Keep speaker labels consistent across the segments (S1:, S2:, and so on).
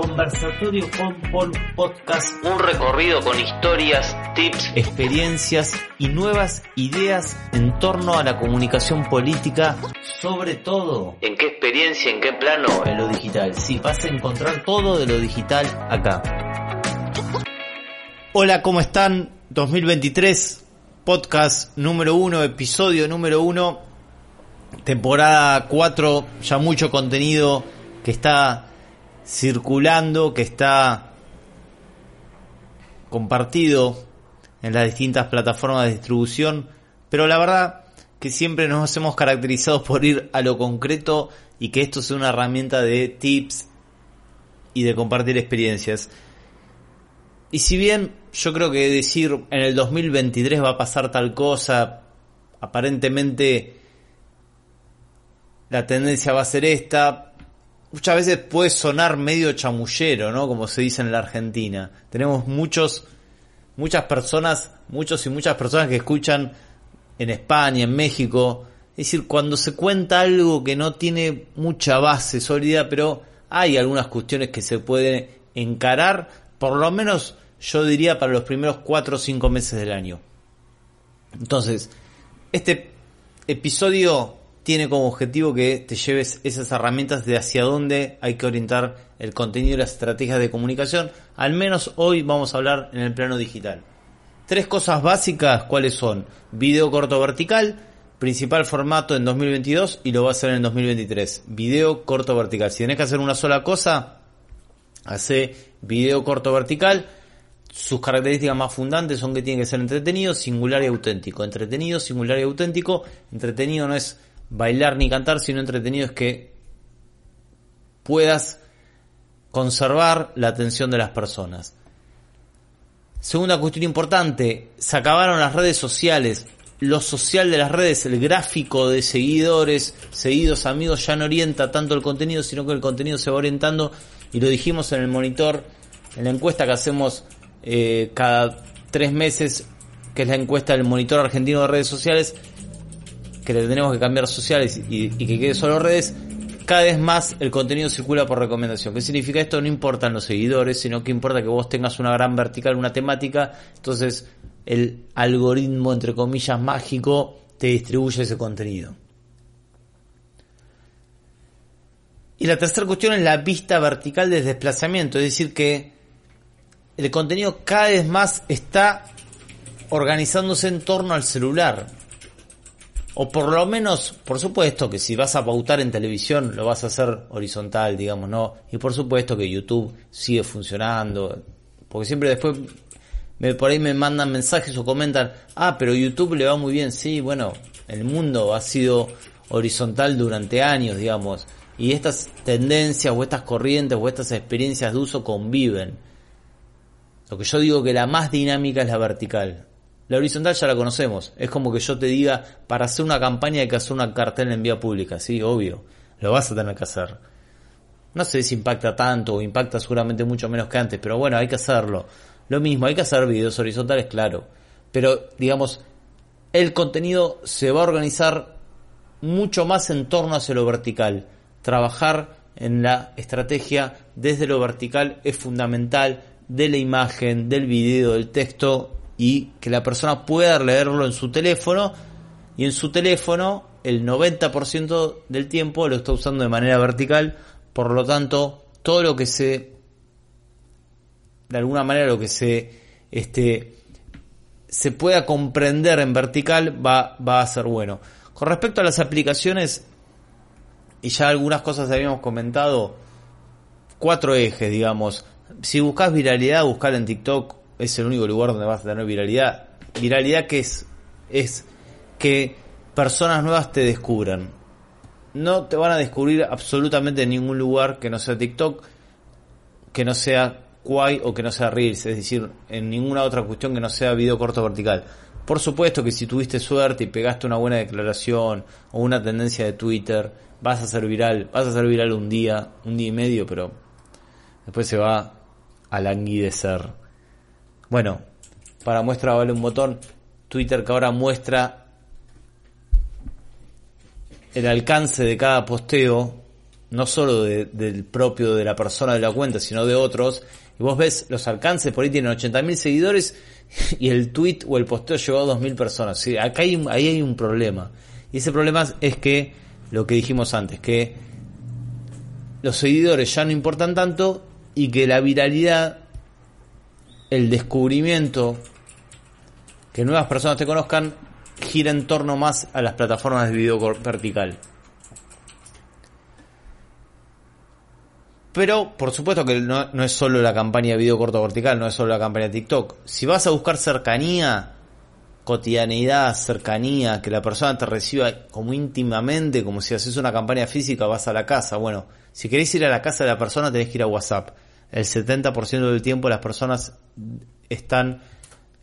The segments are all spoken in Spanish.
S1: Conversatorio con Paul Podcast.
S2: Un recorrido con historias, tips,
S1: experiencias y nuevas ideas en torno a la comunicación política, sobre todo
S2: en qué experiencia, en qué plano,
S1: en lo digital. Sí, vas a encontrar todo de lo digital acá. Hola, ¿cómo están? 2023, podcast número uno, episodio número uno, temporada 4, ya mucho contenido que está circulando, que está compartido en las distintas plataformas de distribución, pero la verdad que siempre nos hemos caracterizado por ir a lo concreto y que esto sea una herramienta de tips y de compartir experiencias. Y si bien yo creo que decir en el 2023 va a pasar tal cosa, aparentemente la tendencia va a ser esta, muchas veces puede sonar medio chamullero, ¿no? Como se dice en la Argentina. Tenemos muchos, muchas personas, muchos y muchas personas que escuchan en España, en México. Es decir, cuando se cuenta algo que no tiene mucha base sólida, pero hay algunas cuestiones que se pueden encarar, por lo menos yo diría para los primeros cuatro o cinco meses del año. Entonces, este episodio tiene como objetivo que te lleves esas herramientas de hacia dónde hay que orientar el contenido y las estrategias de comunicación. Al menos hoy vamos a hablar en el plano digital. Tres cosas básicas, ¿cuáles son? Video corto vertical, principal formato en 2022 y lo va a hacer en 2023. Video corto vertical. Si tenés que hacer una sola cosa, hace video corto vertical. Sus características más fundantes son que tiene que ser entretenido, singular y auténtico. Entretenido, singular y auténtico. Entretenido no es bailar ni cantar, sino entretenido es que puedas conservar la atención de las personas. Segunda cuestión importante, se acabaron las redes sociales. Lo social de las redes, el gráfico de seguidores, seguidos amigos, ya no orienta tanto el contenido, sino que el contenido se va orientando, y lo dijimos en el monitor, en la encuesta que hacemos eh, cada tres meses, que es la encuesta del monitor argentino de redes sociales, que le tenemos que cambiar sociales y, que quede solo redes, cada vez más el contenido circula por recomendación. ¿Qué significa esto? No importan los seguidores, sino que importa que vos tengas una gran vertical, una temática, entonces el algoritmo, entre comillas, mágico, te distribuye ese contenido. Y la tercera cuestión es la vista vertical de desplazamiento, es decir, que el contenido cada vez más está organizándose en torno al celular. O por lo menos, por supuesto que si vas a pautar en televisión lo vas a hacer horizontal, digamos, ¿no? Y por supuesto que YouTube sigue funcionando, porque siempre después me, por ahí me mandan mensajes o comentan, ah, pero YouTube le va muy bien, sí, bueno, el mundo ha sido horizontal durante años, digamos, y estas tendencias o estas corrientes o estas experiencias de uso conviven. Lo que yo digo que la más dinámica es la vertical. La horizontal ya la conocemos. Es como que yo te diga, para hacer una campaña hay que hacer una cartel en vía pública. Sí, obvio. Lo vas a tener que hacer. No sé si impacta tanto o impacta seguramente mucho menos que antes, pero bueno, hay que hacerlo. Lo mismo, hay que hacer videos horizontales, claro. Pero, digamos, el contenido se va a organizar mucho más en torno hacia lo vertical. Trabajar en la estrategia desde lo vertical es fundamental de la imagen, del video, del texto y que la persona pueda leerlo en su teléfono y en su teléfono el 90% del tiempo lo está usando de manera vertical, por lo tanto todo lo que se de alguna manera lo que se este se pueda comprender en vertical va, va a ser bueno. Con respecto a las aplicaciones, y ya algunas cosas habíamos comentado, cuatro ejes, digamos. Si buscas viralidad, buscar en TikTok es el único lugar donde vas a tener viralidad. Viralidad que es, es que personas nuevas te descubran. No te van a descubrir absolutamente en ningún lugar que no sea TikTok, que no sea Quai o que no sea Reels, es decir, en ninguna otra cuestión que no sea video corto vertical. Por supuesto que si tuviste suerte y pegaste una buena declaración o una tendencia de Twitter, vas a ser viral, vas a ser viral un día, un día y medio, pero después se va a languidecer. Bueno, para muestra vale un botón. Twitter que ahora muestra el alcance de cada posteo no solo de- del propio de la persona de la cuenta, sino de otros, y vos ves los alcances, por ahí tienen 80.000 seguidores y el tweet o el posteo llegó a 2.000 personas. Sí, acá hay, ahí hay un problema. Y ese problema es que, lo que dijimos antes, que los seguidores ya no importan tanto y que la viralidad, el descubrimiento, que nuevas personas te conozcan, gira en torno más a las plataformas de video vertical. Pero, por supuesto que no, no es solo la campaña de video corto vertical, no es solo la campaña de TikTok. Si vas a buscar cercanía, cotidianeidad, cercanía, que la persona te reciba como íntimamente, como si haces una campaña física, vas a la casa. Bueno, si querés ir a la casa de la persona, tenés que ir a WhatsApp. El 70% del tiempo las personas están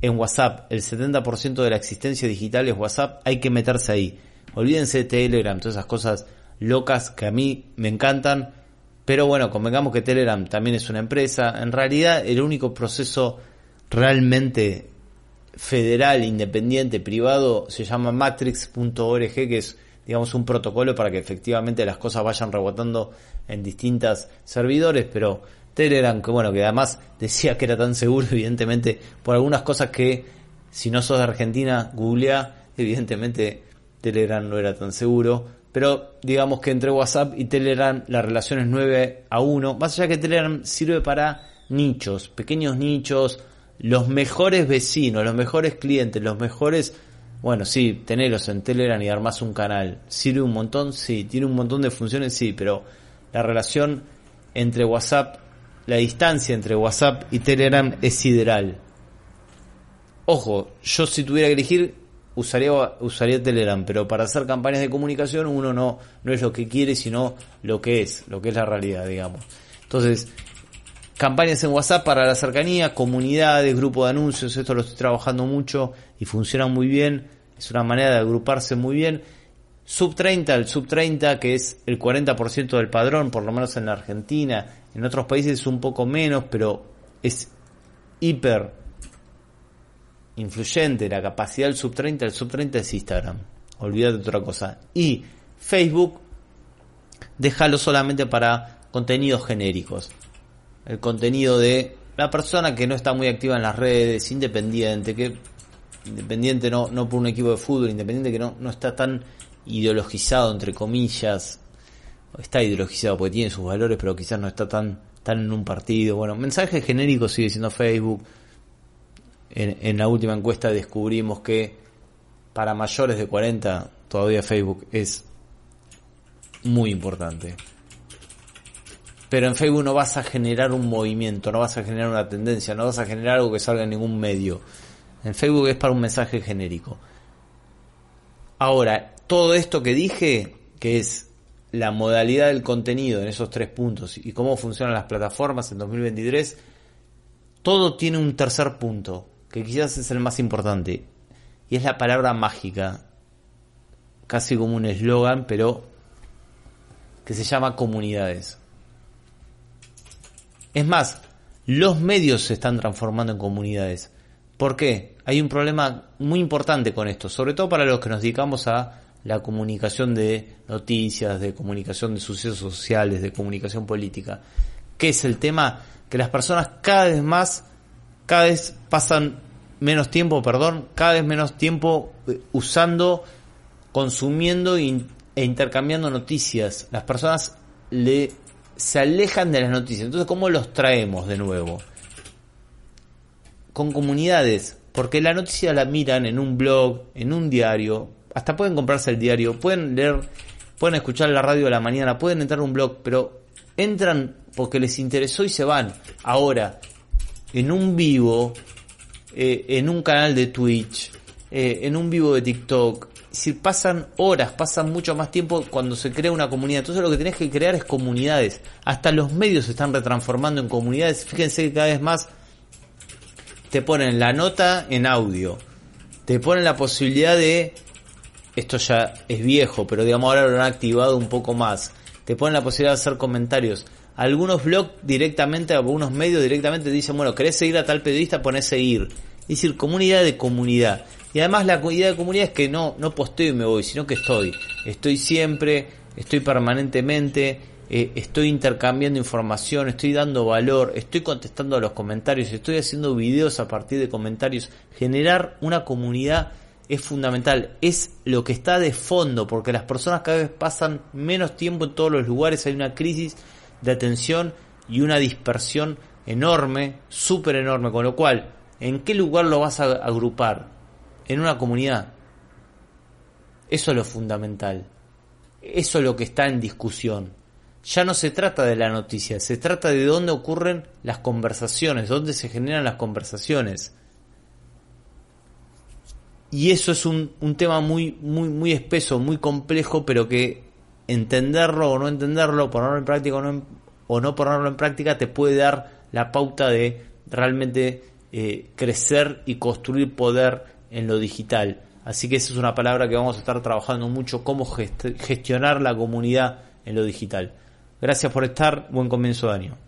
S1: en WhatsApp. El 70% de la existencia digital es WhatsApp. Hay que meterse ahí. Olvídense de Telegram, todas esas cosas locas que a mí me encantan. Pero bueno, convengamos que Telegram también es una empresa. En realidad, el único proceso realmente federal, independiente, privado, se llama matrix.org, que es, digamos, un protocolo para que efectivamente las cosas vayan rebotando en distintas servidores, pero Telegram, que bueno, que además decía que era tan seguro, evidentemente, por algunas cosas que, si no sos de Argentina, googlea, evidentemente Telegram no era tan seguro, pero digamos que entre WhatsApp y Telegram la relación es 9 a 1, más allá que Telegram sirve para nichos, pequeños nichos, los mejores vecinos, los mejores clientes, los mejores, bueno, sí, tenerlos en Telegram y armás un canal, sirve un montón, sí, tiene un montón de funciones, sí, pero la relación entre WhatsApp, la distancia entre WhatsApp y Telegram es sideral. Ojo, yo si tuviera que elegir usaría usaría Telegram, pero para hacer campañas de comunicación uno no no es lo que quiere, sino lo que es, lo que es la realidad, digamos. Entonces, campañas en WhatsApp para la cercanía, comunidades, grupo de anuncios, esto lo estoy trabajando mucho y funciona muy bien, es una manera de agruparse muy bien. Sub 30, el sub 30 que es el 40% del padrón, por lo menos en la Argentina, en otros países es un poco menos, pero es hiper influyente la capacidad del sub 30, el sub 30 es Instagram. Olvídate otra cosa. Y Facebook, déjalo solamente para contenidos genéricos. El contenido de la persona que no está muy activa en las redes, independiente, que independiente no, no por un equipo de fútbol, independiente que no, no está tan ideologizado, entre comillas, está ideologizado porque tiene sus valores, pero quizás no está tan, tan en un partido. Bueno, mensaje genérico sigue siendo Facebook. En, en la última encuesta descubrimos que para mayores de 40 todavía Facebook es muy importante. Pero en Facebook no vas a generar un movimiento, no vas a generar una tendencia, no vas a generar algo que salga en ningún medio. En Facebook es para un mensaje genérico. Ahora, todo esto que dije, que es la modalidad del contenido en esos tres puntos y cómo funcionan las plataformas en 2023, todo tiene un tercer punto, que quizás es el más importante, y es la palabra mágica, casi como un eslogan, pero que se llama comunidades. Es más, los medios se están transformando en comunidades. ¿Por qué? Hay un problema muy importante con esto, sobre todo para los que nos dedicamos a la comunicación de noticias, de comunicación de sucesos sociales, de comunicación política. ¿Qué es el tema? Que las personas cada vez más, cada vez pasan menos tiempo, perdón, cada vez menos tiempo eh, usando, consumiendo e intercambiando noticias. Las personas le se alejan de las noticias. Entonces, ¿cómo los traemos de nuevo? Con comunidades, porque la noticia la miran en un blog, en un diario, hasta pueden comprarse el diario, pueden leer, pueden escuchar la radio de la mañana, pueden entrar a un blog, pero entran porque les interesó y se van. Ahora, en un vivo, eh, en un canal de Twitch, eh, en un vivo de TikTok, si pasan horas, pasan mucho más tiempo cuando se crea una comunidad. Entonces lo que tenés que crear es comunidades. Hasta los medios se están retransformando en comunidades. Fíjense que cada vez más te ponen la nota en audio. Te ponen la posibilidad de... Esto ya es viejo, pero digamos ahora lo han activado un poco más. Te ponen la posibilidad de hacer comentarios. Algunos blogs directamente, algunos medios directamente dicen, bueno, querés seguir a tal periodista, ponés seguir. Es decir, comunidad de comunidad. Y además la idea de comunidad es que no, no posteo y me voy, sino que estoy. Estoy siempre, estoy permanentemente, eh, estoy intercambiando información, estoy dando valor, estoy contestando a los comentarios, estoy haciendo videos a partir de comentarios. Generar una comunidad es fundamental, es lo que está de fondo, porque las personas cada vez pasan menos tiempo en todos los lugares, hay una crisis de atención y una dispersión enorme, súper enorme, con lo cual, ¿en qué lugar lo vas a agrupar? En una comunidad. Eso es lo fundamental. Eso es lo que está en discusión. Ya no se trata de la noticia, se trata de dónde ocurren las conversaciones, dónde se generan las conversaciones. Y eso es un, un tema muy, muy, muy espeso, muy complejo, pero que entenderlo o no entenderlo, ponerlo en práctica o no, o no ponerlo en práctica, te puede dar la pauta de realmente eh, crecer y construir poder en lo digital. Así que esa es una palabra que vamos a estar trabajando mucho, cómo gestionar la comunidad en lo digital. Gracias por estar, buen comienzo de año.